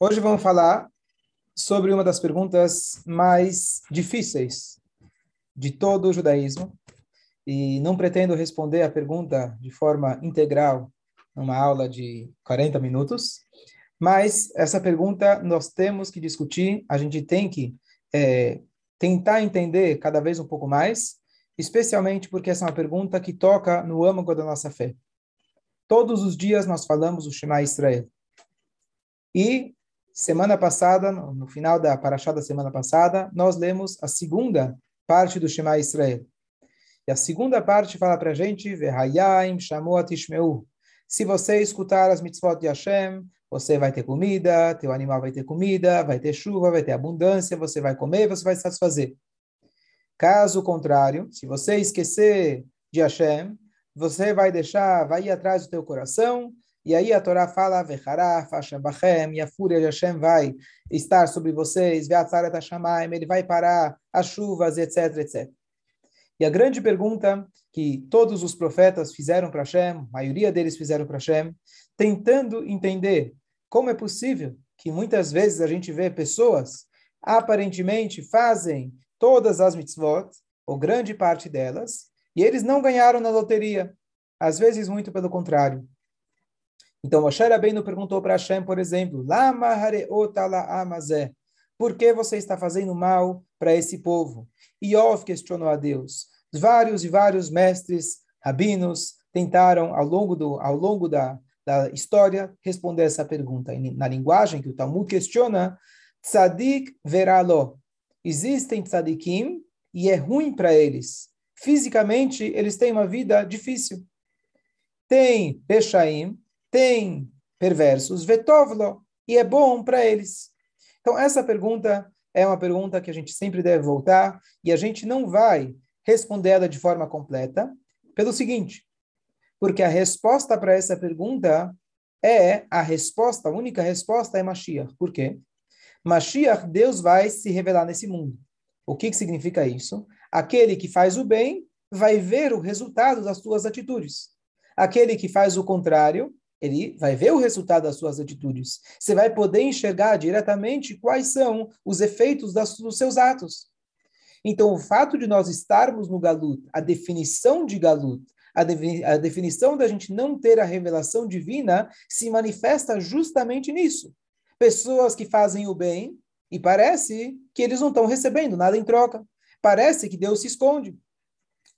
Hoje vamos falar sobre uma das perguntas mais difíceis de todo o judaísmo. E não pretendo responder a pergunta de forma integral numa aula de 40 minutos, mas essa pergunta nós temos que discutir, a gente tem que é, tentar entender cada vez um pouco mais, especialmente porque essa é uma pergunta que toca no âmago da nossa fé. Todos os dias nós falamos o Shema Israel. E semana passada, no final da paraxá da semana passada, nós lemos a segunda parte do Shema Israel. E a segunda parte fala para a gente, Vehayim Shamuat Ishmeu. Se você escutar as mitzvot de Hashem, você vai ter comida, teu animal vai ter comida, vai ter chuva, vai ter abundância, você vai comer, você vai satisfazer. Caso contrário, se você esquecer de Hashem, você vai deixar, vai ir atrás do teu coração, e aí a Torá fala, e a fúria de Hashem vai estar sobre vocês, ele vai parar as chuvas, etc, etc. E a grande pergunta que todos os profetas fizeram para Hashem, a maioria deles fizeram para Hashem, tentando entender como é possível que muitas vezes a gente vê pessoas aparentemente fazem todas as mitzvot, ou grande parte delas, e eles não ganharam na loteria. Às vezes, muito pelo contrário. Então, Moshe Rabbeinu perguntou para Hashem, por exemplo, amazé. Por que você está fazendo mal para esse povo? E Ov questionou a Deus. Vários e vários mestres, rabinos, tentaram, ao longo, do, ao longo da, da história, responder essa pergunta. Na linguagem que o Talmud questiona, Tzadik veralo. Existem tzadikim e é ruim para eles. Fisicamente, eles têm uma vida difícil. Tem Peshaim, tem perversos, vetovlo, e é bom para eles. Então, essa pergunta é uma pergunta que a gente sempre deve voltar, e a gente não vai responder ela de forma completa, pelo seguinte, porque a resposta para essa pergunta é a resposta, a única resposta é Mashiach. Por quê? Mashiach, Deus vai se revelar nesse mundo. O que, que significa isso? Aquele que faz o bem vai ver o resultado das suas atitudes. Aquele que faz o contrário ele vai ver o resultado das suas atitudes. Você vai poder enxergar diretamente quais são os efeitos das, dos seus atos. Então, o fato de nós estarmos no Galut, a definição de Galut, a, a definição da gente não ter a revelação divina, se manifesta justamente nisso. Pessoas que fazem o bem e parece que eles não estão recebendo nada em troca. Parece que Deus se esconde.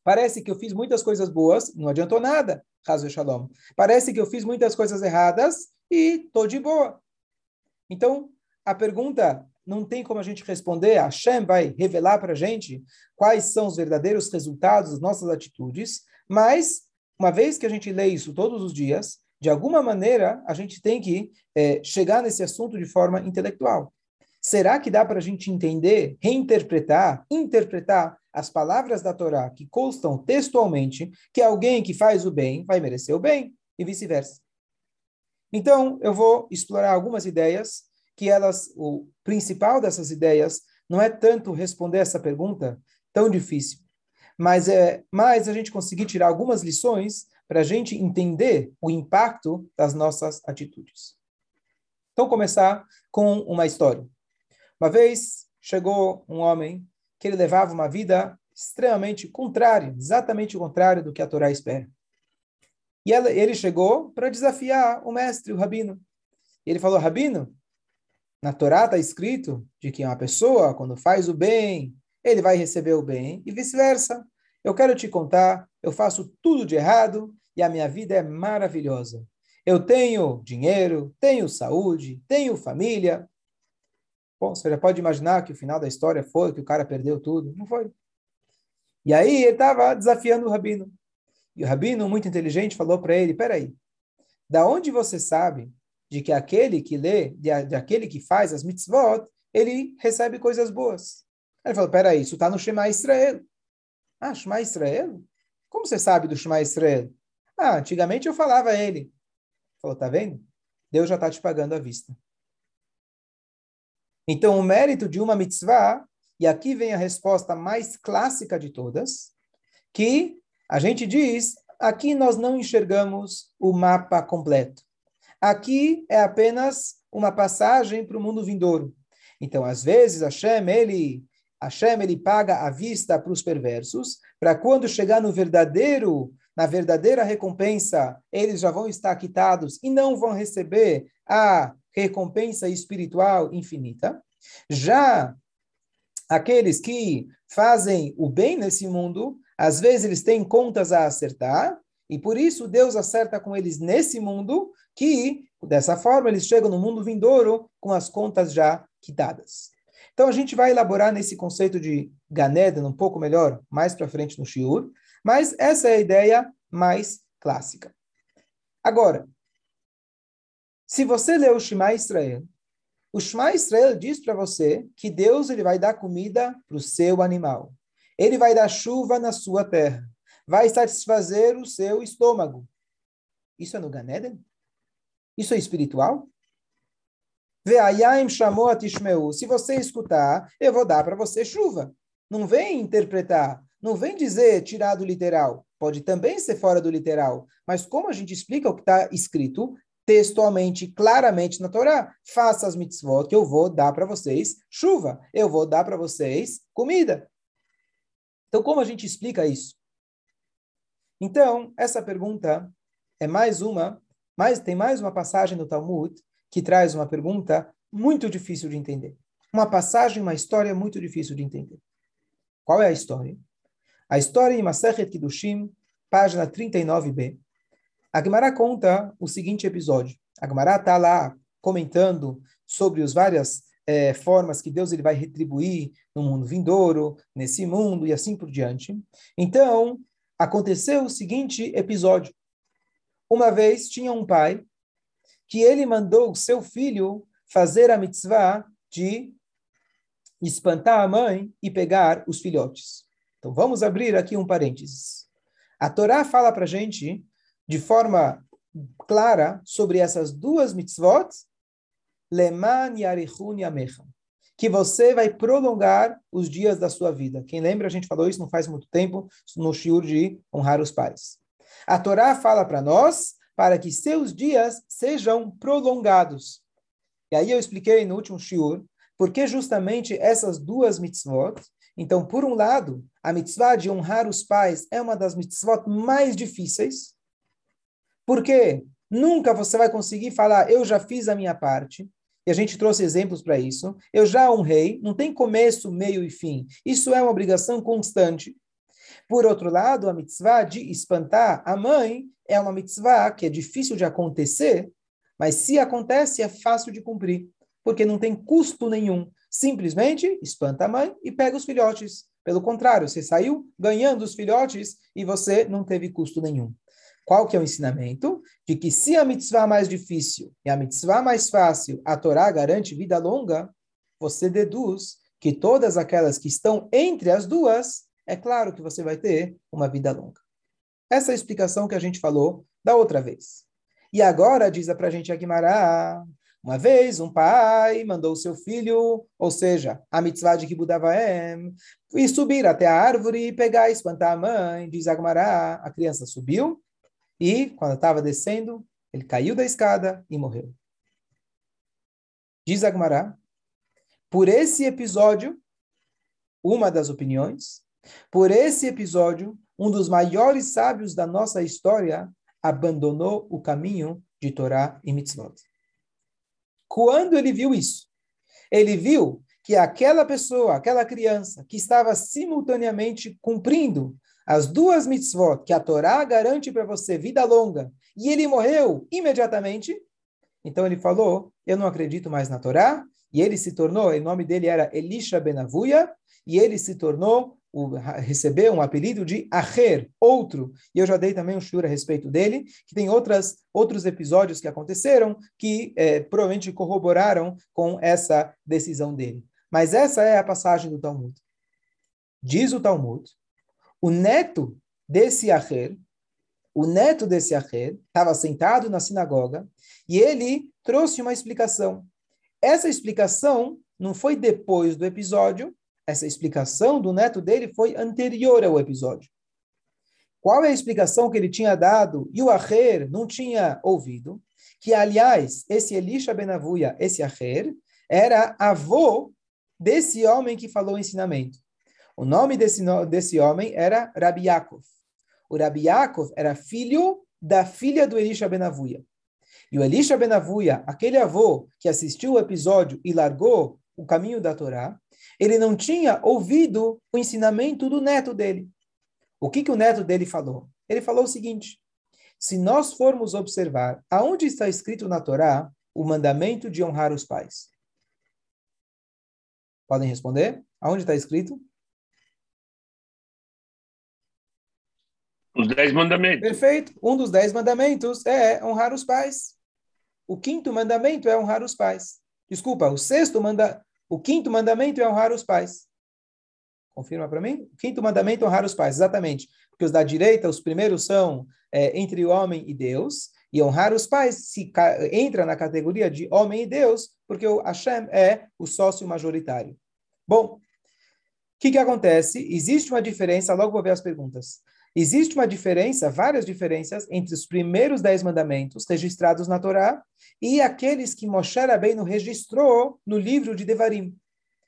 Parece que eu fiz muitas coisas boas, não adiantou nada. Hazel Shalom. Parece que eu fiz muitas coisas erradas e estou de boa. Então, a pergunta não tem como a gente responder. A Hashem vai revelar para a gente quais são os verdadeiros resultados das nossas atitudes, mas, uma vez que a gente lê isso todos os dias, de alguma maneira, a gente tem que é, chegar nesse assunto de forma intelectual. Será que dá para a gente entender, reinterpretar, interpretar as palavras da Torá que constam textualmente que alguém que faz o bem vai merecer o bem e vice-versa? Então, eu vou explorar algumas ideias que elas, o principal dessas ideias não é tanto responder essa pergunta tão difícil, mas é mais a gente conseguir tirar algumas lições para a gente entender o impacto das nossas atitudes. Então, começar com uma história. Uma vez chegou um homem que ele levava uma vida extremamente contrária, exatamente o contrário do que a Torá espera. E ela, ele chegou para desafiar o mestre, o rabino. E ele falou: Rabino, na Torá está escrito de que uma pessoa, quando faz o bem, ele vai receber o bem, e vice-versa. Eu quero te contar, eu faço tudo de errado e a minha vida é maravilhosa. Eu tenho dinheiro, tenho saúde, tenho família, Bom, você já pode imaginar que o final da história foi que o cara perdeu tudo. Não foi. E aí ele estava desafiando o rabino. E o rabino, muito inteligente, falou para ele: peraí, da onde você sabe de que aquele que lê, de, de aquele que faz as mitzvot, ele recebe coisas boas? Ele falou: peraí, isso está no Shema Israel. Ah, Shema Israel? Como você sabe do Shema Israel? Ah, antigamente eu falava a ele. Falou: tá vendo? Deus já está te pagando à vista. Então, o mérito de uma mitzvah, e aqui vem a resposta mais clássica de todas, que a gente diz, aqui nós não enxergamos o mapa completo. Aqui é apenas uma passagem para o mundo vindouro. Então, às vezes, Hashem, ele, Hashem, ele paga a vista para os perversos, para quando chegar no verdadeiro, na verdadeira recompensa, eles já vão estar quitados e não vão receber a recompensa espiritual infinita. Já aqueles que fazem o bem nesse mundo, às vezes eles têm contas a acertar, e por isso Deus acerta com eles nesse mundo, que dessa forma eles chegam no mundo vindouro com as contas já quitadas. Então a gente vai elaborar nesse conceito de Ganeden um pouco melhor mais para frente no Shiur, mas essa é a ideia mais clássica. Agora, se você lê o Shema Israel, o Shema Israel diz para você que Deus ele vai dar comida para o seu animal. Ele vai dar chuva na sua terra. Vai satisfazer o seu estômago. Isso é no Ganeden? Isso é espiritual? Ve'ayim chamou a Tishmeu. Se você escutar, eu vou dar para você chuva. Não vem interpretar, não vem dizer tirar do literal. Pode também ser fora do literal. Mas como a gente explica o que está escrito textualmente, claramente na Torá, faça as mitzvot que eu vou dar para vocês chuva. Eu vou dar para vocês comida. Então, como a gente explica isso? Então, essa pergunta é mais uma, mas tem mais uma passagem do Talmud que traz uma pergunta muito difícil de entender. Uma passagem, uma história muito difícil de entender. Qual é a história? A história em Masechet Kiddushim, página 39b. A Gemara conta o seguinte episódio. A Gemara está lá comentando sobre as várias é, formas que Deus ele vai retribuir no mundo vindouro, nesse mundo e assim por diante. Então, aconteceu o seguinte episódio. Uma vez tinha um pai que ele mandou o seu filho fazer a mitzvah de espantar a mãe e pegar os filhotes. Então vamos abrir aqui um parênteses. A Torá fala para gente de forma clara sobre essas duas mitzvot, leman yarichun yamecha, que você vai prolongar os dias da sua vida. Quem lembra, a gente falou isso não faz muito tempo no shiur de honrar os pais. A Torá fala para nós para que seus dias sejam prolongados. E aí eu expliquei no último shiur por que justamente essas duas mitzvot. Então, por um lado, a mitzvah de honrar os pais é uma das mitzvot mais difíceis, porque nunca você vai conseguir falar, eu já fiz a minha parte, e a gente trouxe exemplos para isso. Eu já honrei, não tem começo, meio e fim. Isso é uma obrigação constante. Por outro lado, a mitzvah de espantar a mãe é uma mitzvah que é difícil de acontecer, mas se acontece, é fácil de cumprir, porque não tem custo nenhum. Simplesmente espanta a mãe e pega os filhotes. Pelo contrário, você saiu ganhando os filhotes e você não teve custo nenhum. Qual que é o ensinamento? De que se a mitzvah mais difícil e a mitzvah mais fácil, a Torá garante vida longa, você deduz que todas aquelas que estão entre as duas, é claro que você vai ter uma vida longa. Essa é a explicação que a gente falou da outra vez. E agora diz para a gente Aguimará, uma vez um pai mandou seu filho, ou seja, a mitzvah de Kibudavaem, e subir até a árvore e pegar e espantar a mãe, diz Agmará. A criança subiu e, quando estava descendo, ele caiu da escada e morreu. Diz Agmará, por esse episódio, uma das opiniões, por esse episódio, um dos maiores sábios da nossa história abandonou o caminho de Torá e Mitzvot. Quando ele viu isso, ele viu que aquela pessoa, aquela criança que estava simultaneamente cumprindo as duas mitzvot que a Torá garante para você vida longa, e ele morreu imediatamente, então ele falou: Eu não acredito mais na Torá, e ele se tornou, o nome dele era Elisha Benavuia, e ele se tornou o, recebeu um apelido de Acher, outro, e eu já dei também um shur a respeito dele, que tem outras, outros episódios que aconteceram que é, provavelmente corroboraram com essa decisão dele. Mas essa é a passagem do Talmud. Diz o Talmud, o neto desse Acher, o neto desse Acher, estava sentado na sinagoga e ele trouxe uma explicação. Essa explicação não foi depois do episódio, essa explicação do neto dele foi anterior ao episódio. Qual é a explicação que ele tinha dado e o Aher não tinha ouvido? que, aliás, esse Elisha Benavuia, esse Acher, era avô desse homem que falou o ensinamento. O nome desse, desse homem era Rabi Yaakov. O Rabi Yaakov era filho da filha do Elisha Benavuia. E o Elisha Benavuia, aquele avô que assistiu o episódio e largou o caminho da Torá, ele não tinha ouvido o ensinamento do neto dele. O que, que o neto dele falou? Ele falou o seguinte: se nós formos observar aonde está escrito na Torá o mandamento de honrar os pais. Podem responder? Aonde está escrito? Os dez mandamentos. Perfeito. Um dos dez mandamentos é honrar os pais. O quinto mandamento é honrar os pais. Desculpa, o sexto manda, o quinto mandamento é honrar os pais. Confirma para mim? O quinto mandamento é honrar os pais, exatamente. Porque os da direita, os primeiros são é, entre o homem e Deus, e honrar os pais se entra na categoria de homem e Deus, porque o Hashem é o sócio majoritário. Bom, o que, que acontece? Existe uma diferença, logo vou ver as perguntas. Existe uma diferença, várias diferenças, entre os primeiros dez mandamentos registrados na Torá e aqueles que Moshe Rabbeinu registrou no livro de Devarim.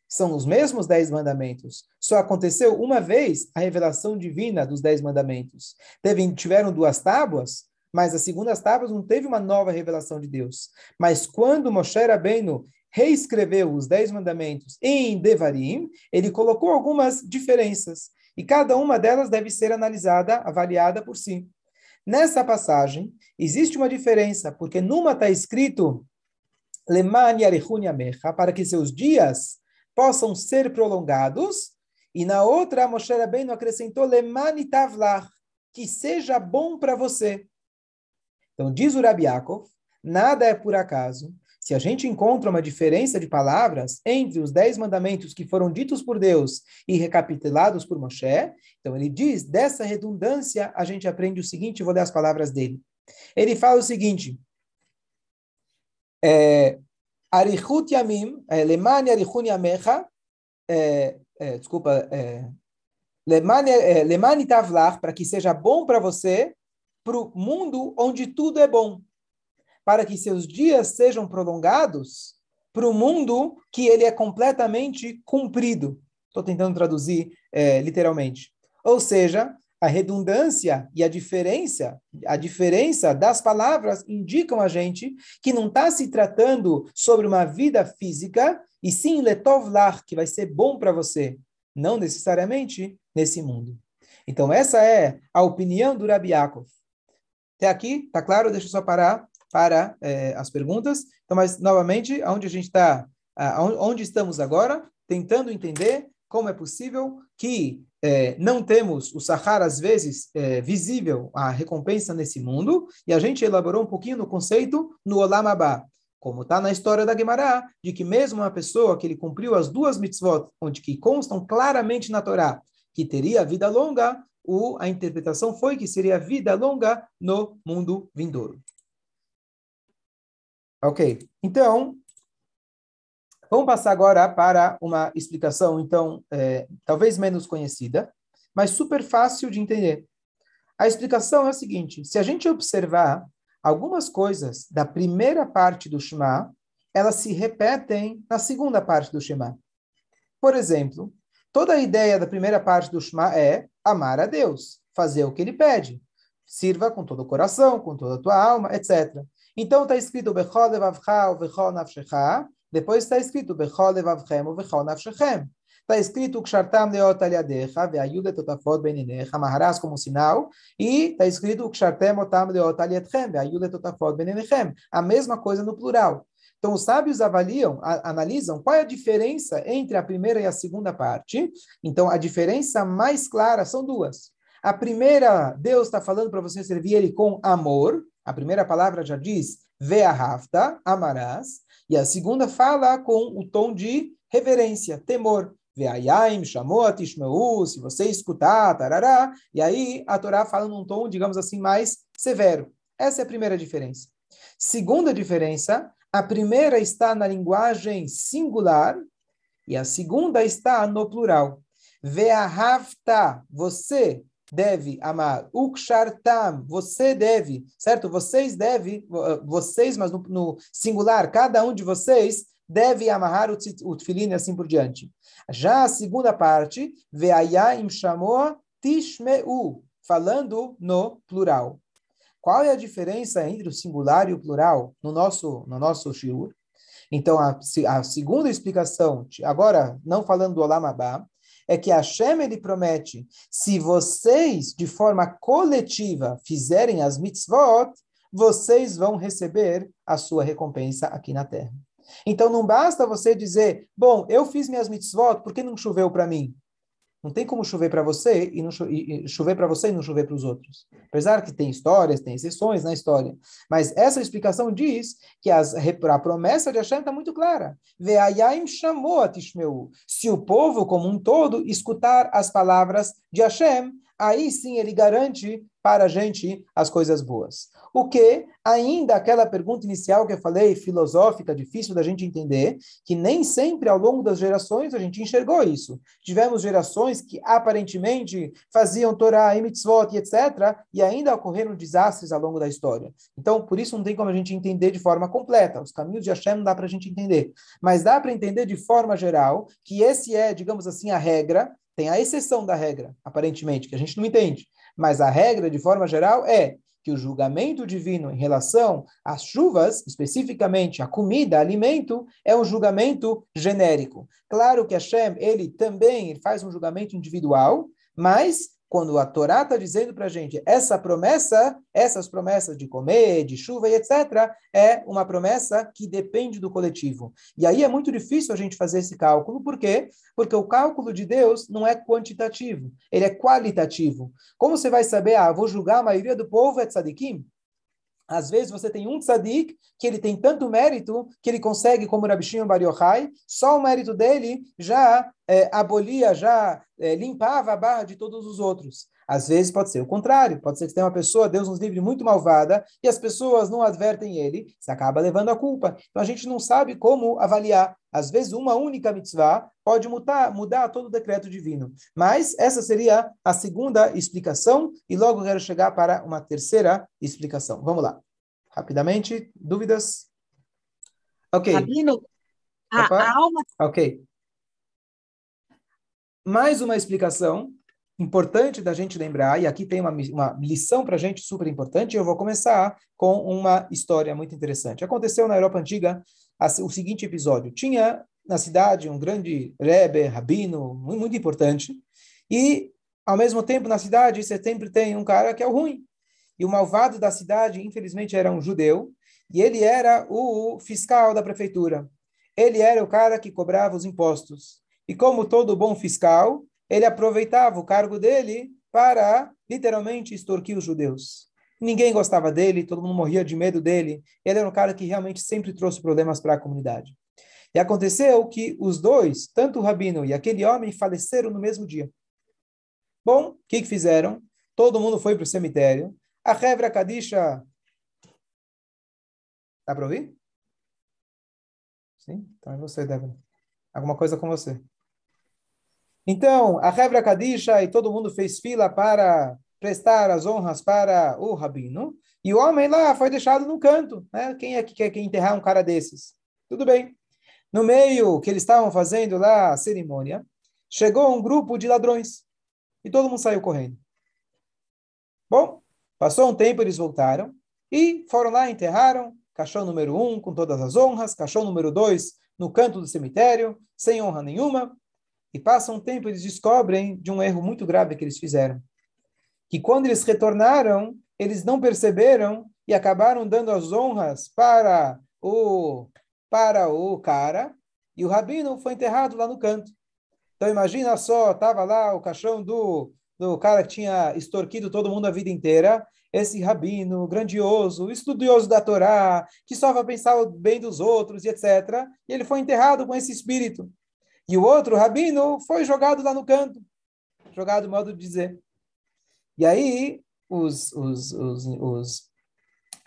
São os mesmos dez mandamentos. Só aconteceu uma vez a revelação divina dos dez mandamentos. Teve, tiveram duas tábuas, mas as segundas tábuas não teve uma nova revelação de Deus. Mas quando Moshe Rabbeinu reescreveu os dez mandamentos em Devarim, ele colocou algumas diferenças. E cada uma delas deve ser analisada, avaliada por si. Nessa passagem, existe uma diferença, porque numa está escrito para que seus dias possam ser prolongados, e na outra, Moshe Rabbeinu acrescentou Lemani que seja bom para você. Então, diz o Rabi Yaakov, nada é por acaso, se a gente encontra uma diferença de palavras entre os dez mandamentos que foram ditos por Deus e recapitulados por Moshe, então ele diz, dessa redundância, a gente aprende o seguinte, vou ler as palavras dele. Ele fala o seguinte, é, Arichut Yamim, é, Lemani Arichun Yamecha, é, é, desculpa, Lemani Tavlach, para que seja bom para você, para o mundo onde tudo é bom para que seus dias sejam prolongados para o mundo que ele é completamente cumprido. Estou tentando traduzir é, literalmente. Ou seja, a redundância e a diferença, a diferença das palavras indicam a gente que não está se tratando sobre uma vida física, e sim letovlar, que vai ser bom para você, não necessariamente nesse mundo. Então, essa é a opinião do Rabi Yaakov. Até aqui, tá claro? Deixa eu só parar para é, as perguntas. Então, mas novamente, onde a gente está, onde estamos agora, tentando entender como é possível que é, não temos o Sahara, às vezes, é, visível a recompensa nesse mundo, e a gente elaborou um pouquinho no conceito no Olam como está na história da Gemara, de que mesmo uma pessoa que ele cumpriu as duas mitzvot, onde que constam claramente na Torá, que teria vida longa, o, a interpretação foi que seria vida longa no mundo vindouro. Ok, então, vamos passar agora para uma explicação, então, é, talvez menos conhecida, mas super fácil de entender. A explicação é a seguinte: se a gente observar algumas coisas da primeira parte do Shema, elas se repetem na segunda parte do Shema. Por exemplo, toda a ideia da primeira parte do Shema é amar a Deus, fazer o que ele pede. Sirva com todo o coração, com toda a tua alma, etc. Então está escrito Bechol levavcha uvechol nafshecha, depois está escrito Bechol levavchem uvechol nafshechem. Está escrito Kshartam leot aliadecha ve'ayuda totafot beninecha, amarrarás como sinal, e está escrito Kshartem otam leot alietchem ve'ayuda totafot beninechem. A mesma coisa no plural. Então, os sábios avaliam, a, analisam qual é a diferença entre a primeira e a segunda parte. Então, a diferença mais clara são duas. A primeira, Deus está falando para você servir Ele com amor, a primeira palavra já diz ve'ahavta, amarás, e a segunda fala com o tom de reverência, temor. Ve'ayim, shamot, ishmeu, se você escutar, tarará, e aí a Torá fala num tom, digamos assim, mais severo. Essa é a primeira diferença. Segunda diferença, a primeira está na linguagem singular e a segunda está no plural. Ve'ahavta, você deve amar. Ukshartam, você deve, certo? Vocês devem, vocês, mas no, no, singular, cada um de vocês deve amarrar o, o e assim por diante. Já a segunda parte, ve'ayim shamoa tishmeu, falando no plural. Qual é a diferença entre o singular e o plural no nosso, no nosso shiur? Então, a, a segunda explicação, agora não falando do Olam é que Hashem ele promete, se vocês de forma coletiva fizerem as mitzvot, vocês vão receber a sua recompensa aqui na terra. Então não basta você dizer, bom, eu fiz minhas mitzvot, por que não choveu para mim? Não tem como chover para você e, não cho e chover para você e não chover para os outros. Apesar que tem histórias, tem exceções na história. Mas essa explicação diz que as, a promessa de Hashem está muito clara. Ve'ayim chamou a Tishmeu. Se o povo como um todo escutar as palavras de Hashem, aí sim ele garante para a gente as coisas boas. O que, ainda aquela pergunta inicial que eu falei, filosófica, difícil da gente entender, que nem sempre ao longo das gerações a gente enxergou isso. Tivemos gerações que aparentemente faziam Torá e mitzvot e etc., e ainda ocorreram desastres ao longo da história. Então, por isso não tem como a gente entender de forma completa. Os caminhos de Hashem não dá para a gente entender. Mas dá para entender de forma geral que esse é, digamos assim, a regra, tem a exceção da regra, aparentemente, que a gente não entende. Mas a regra, de forma geral, é que o julgamento divino em relação às chuvas, especificamente a comida, alimento, é um julgamento genérico. Claro que Hashem, ele também ele faz um julgamento individual, mas quando a Torá está dizendo para a gente essa promessa, essas promessas de comer, de chuva e etc., é uma promessa que depende do coletivo. E aí é muito difícil a gente fazer esse cálculo, por quê? Porque o cálculo de Deus não é quantitativo, ele é qualitativo. Como você vai saber, ah, vou julgar a maioria do povo é tzadikim? Às vezes você tem um tzadik que ele tem tanto mérito que ele consegue, como Rabi Shimon Bar Yochai, só o mérito dele já é, abolia, já é, limpava a barra de todos os outros. Às vezes pode ser o contrário, pode ser que tem uma pessoa, Deus nos livre, muito malvada, e as pessoas não advertem ele, se acaba levando a culpa. Então a gente não sabe como avaliar. Às vezes uma única mitzvah pode mudar, mudar todo o decreto divino. Mas essa seria a segunda explicação, e logo quero chegar para uma terceira explicação. Vamos lá. Rapidamente, dúvidas? Ok. Rabino, a, a alma... Ok. Mais uma explicação importante da gente lembrar, e aqui tem uma, uma lição para a gente super importante, eu vou começar com uma história muito interessante. Aconteceu na Europa Antiga o seguinte episódio. Tinha na cidade um grande rebe, rabino, muito, muito importante, e ao mesmo tempo na cidade você sempre tem um cara que é o ruim. E o malvado da cidade, infelizmente, era um judeu, e ele era o fiscal da prefeitura. Ele era o cara que cobrava os impostos. E como todo bom fiscal, ele aproveitava o cargo dele para, literalmente, extorquir os judeus. Ninguém gostava dele, todo mundo morria de medo dele. Ele era um cara que realmente sempre trouxe problemas para a comunidade. E aconteceu que os dois, tanto o rabino e aquele homem, faleceram no mesmo dia. Bom, o que, que fizeram? Todo mundo foi para o cemitério. A Revra Kadisha. Dá para ouvir? Sim? Então é você, Débora. Alguma coisa com você. Então, a Hebra Kadisha e todo mundo fez fila para prestar as honras para o rabino, e o homem lá foi deixado no canto. Né? Quem é que quer enterrar um cara desses? Tudo bem. No meio que eles estavam fazendo lá a cerimônia, chegou um grupo de ladrões e todo mundo saiu correndo. Bom, passou um tempo, eles voltaram e foram lá, enterraram caixão número um com todas as honras, caixão número dois no canto do cemitério, sem honra nenhuma. E passa um tempo, eles descobrem de um erro muito grave que eles fizeram. Que quando eles retornaram, eles não perceberam e acabaram dando as honras para o para o cara, e o rabino foi enterrado lá no canto. Então imagina só, estava lá o caixão do, do cara que tinha extorquido todo mundo a vida inteira, esse rabino grandioso, estudioso da Torá, que só vai pensar o bem dos outros e etc. E ele foi enterrado com esse espírito. E o outro rabino foi jogado lá no canto. Jogado, modo de dizer. E aí, os, os, os, os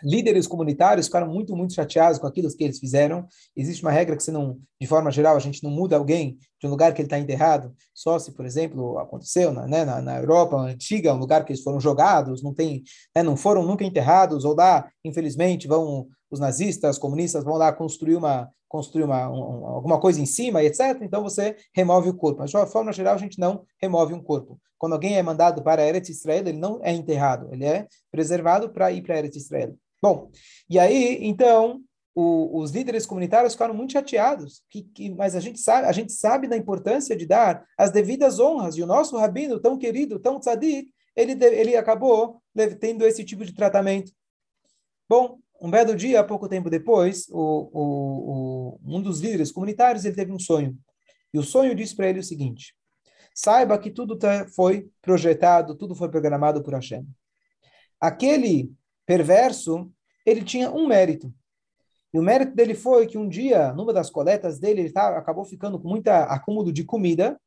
líderes comunitários ficaram muito, muito chateados com aquilo que eles fizeram. Existe uma regra que você não, de forma geral, a gente não muda alguém de um lugar que ele está enterrado, só se, por exemplo, aconteceu na, né, na, na, Europa antiga, um lugar que eles foram jogados, não tem, né, não foram nunca enterrados, ou lá, infelizmente, vão os nazistas, os comunistas vão lá construir uma construir uma, um, alguma coisa em cima, etc. Então você remove o corpo. Mas de forma geral, a gente não remove um corpo. Quando alguém é mandado para Eretz Israel, ele não é enterrado, ele é preservado para ir para Eretz Israel. Bom, e aí, então, o, os líderes comunitários ficaram muito chateados, que, que, mas a gente, sabe, a gente sabe da importância de dar as devidas honras, e o nosso rabino, tão querido, tão tzadik, ele, ele acabou tendo esse tipo de tratamento. Bom, um belo dia, pouco tempo depois, o, o, o, um dos líderes comunitários ele teve um sonho. E o sonho disse para ele o seguinte: saiba que tudo tá, foi projetado, tudo foi programado por Hashem. Aquele perverso, ele tinha um mérito. E o mérito dele foi que um dia, numa das coletas dele, ele tava, acabou ficando com muita acúmulo de comida.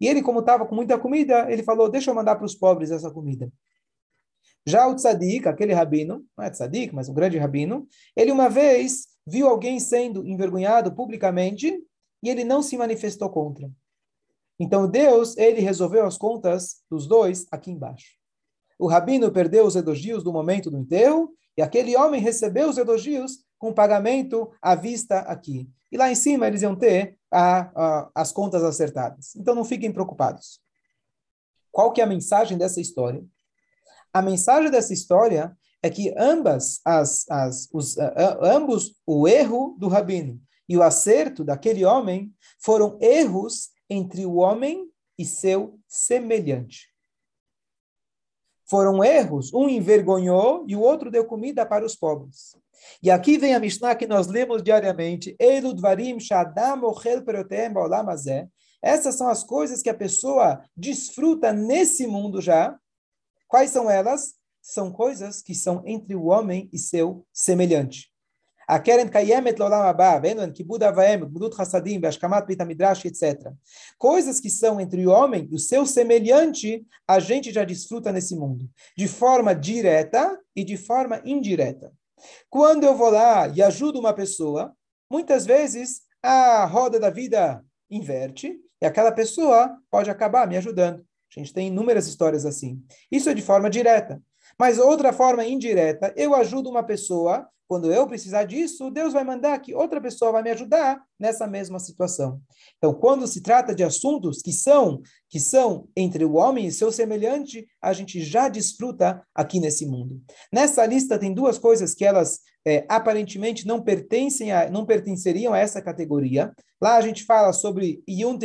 E ele, como estava com muita comida, ele falou: Deixa eu mandar para os pobres essa comida. Já o tzadik, aquele rabino, não é tzadik, mas um grande rabino, ele uma vez viu alguém sendo envergonhado publicamente e ele não se manifestou contra. Então Deus, ele resolveu as contas dos dois aqui embaixo. O rabino perdeu os elogios do momento do enterro e aquele homem recebeu os elogios com pagamento à vista aqui. E lá em cima eles iam ter a, a, as contas acertadas. Então não fiquem preocupados. Qual que é a mensagem dessa história? A mensagem dessa história é que ambas as, as os, ambos o erro do rabino e o acerto daquele homem foram erros entre o homem e seu semelhante foram erros. Um envergonhou e o outro deu comida para os pobres. E aqui vem a Mishnah que nós lemos diariamente. Essas são as coisas que a pessoa desfruta nesse mundo já. Quais são elas? São coisas que são entre o homem e seu semelhante. A Keren Kayemet Lolam Abba, que Buda Vaem, Budut Hassadim, Ashkamat Bita Midrash, etc. Coisas que são entre o homem e o seu semelhante, a gente já desfruta nesse mundo, de forma direta e de forma indireta. Quando eu vou lá e ajudo uma pessoa, muitas vezes a roda da vida inverte e aquela pessoa pode acabar me ajudando. Gente tem inúmeras histórias assim. Isso é de forma direta. Mas outra forma indireta, eu ajudo uma pessoa quando eu precisar disso, Deus vai mandar que outra pessoa vai me ajudar nessa mesma situação. Então, quando se trata de assuntos que são que são entre o homem e seu semelhante, a gente já desfruta aqui nesse mundo. Nessa lista tem duas coisas que elas é, aparentemente não pertencem a, não pertenceriam a essa categoria. Lá a gente fala sobre Yom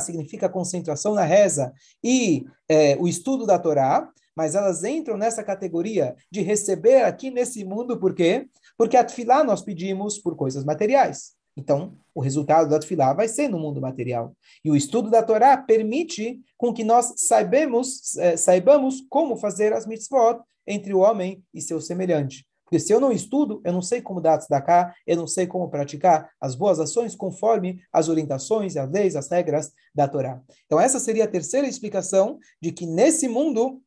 significa concentração na reza, e é, o estudo da Torá mas elas entram nessa categoria de receber aqui nesse mundo, por quê? Porque a nós pedimos por coisas materiais. Então, o resultado da tefilá vai ser no mundo material. E o estudo da Torá permite com que nós saibamos, eh, saibamos como fazer as mitzvot entre o homem e seu semelhante. Porque se eu não estudo, eu não sei como dar cá, eu não sei como praticar as boas ações conforme as orientações, as leis, as regras da Torá. Então, essa seria a terceira explicação de que nesse mundo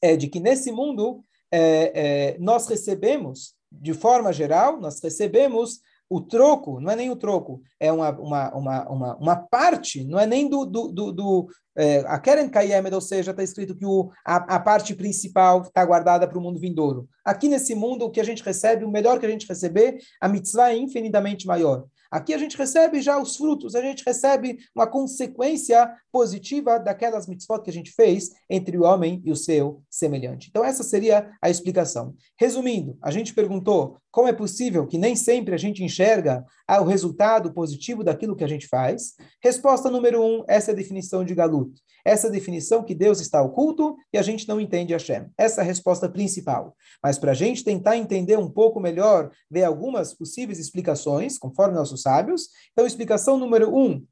é de que nesse mundo é, é, nós recebemos, de forma geral, nós recebemos o troco, não é nem o troco, é uma, uma, uma, uma, uma parte, não é nem do, do, do, do é, a Keren Kayemed, ou seja, está escrito que o, a, a parte principal está guardada para o mundo vindouro. Aqui nesse mundo, o que a gente recebe, o melhor que a gente receber, a mitzvah é infinitamente maior. Aqui a gente recebe já os frutos, a gente recebe uma consequência positiva daquelas mitzvot que a gente fez entre o homem e o seu semelhante. Então, essa seria a explicação. Resumindo, a gente perguntou como é possível que nem sempre a gente enxerga o resultado positivo daquilo que a gente faz. Resposta número um, essa é a definição de Galut. Essa definição que Deus está oculto e a gente não entende Hashem. Essa é a resposta principal. Mas para a gente tentar entender um pouco melhor, ver algumas possíveis explicações, conforme nossos sábios. Então, explicação número um,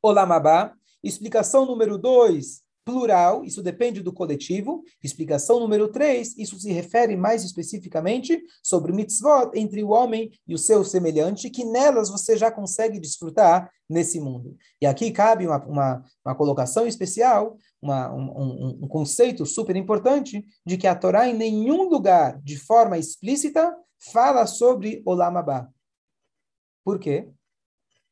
Olamabá. Explicação número dois, plural, isso depende do coletivo. Explicação número 3, isso se refere mais especificamente sobre mitzvot entre o homem e o seu semelhante, que nelas você já consegue desfrutar nesse mundo. E aqui cabe uma, uma, uma colocação especial, uma, um, um, conceito super importante, de que a Torá em nenhum lugar, de forma explícita, fala sobre Olam Abba. Por quê?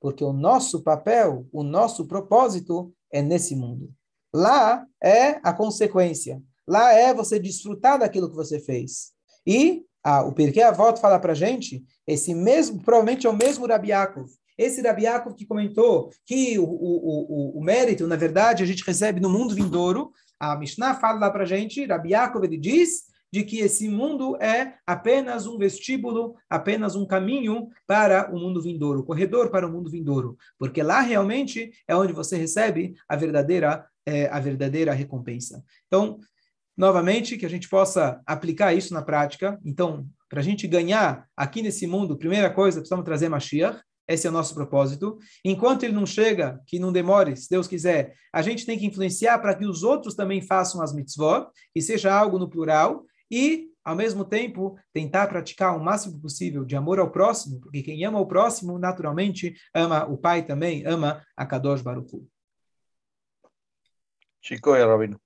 Porque o nosso papel, o nosso propósito é nesse mundo. Lá é a consequência. Lá é você desfrutar daquilo que você fez. E ah, o Pirkei Avot fala para gente, esse mesmo, provavelmente é o mesmo Rabiakov, esse Rabiakov que comentou que o, o, o, o, mérito, na verdade, a gente recebe no mundo vindouro, a Mishnah fala lá para gente, Rabiakov, ele diz de que esse mundo é apenas um vestíbulo, apenas um caminho para o mundo vindouro, corredor para o mundo vindouro, porque lá realmente é onde você recebe a verdadeira é, a verdadeira recompensa. Então, novamente, que a gente possa aplicar isso na prática. Então, para a gente ganhar aqui nesse mundo, primeira coisa, precisamos trazer Mashiach. Esse é o nosso propósito. Enquanto ele não chega, que não demore, se Deus quiser, a gente tem que influenciar para que os outros também façam as mitzvot, e seja algo no plural, e, ao mesmo tempo, tentar praticar o máximo possível de amor ao próximo, porque quem ama o próximo, naturalmente, ama o Pai também, ama a Kadosh Baruch. Chico y Rabino.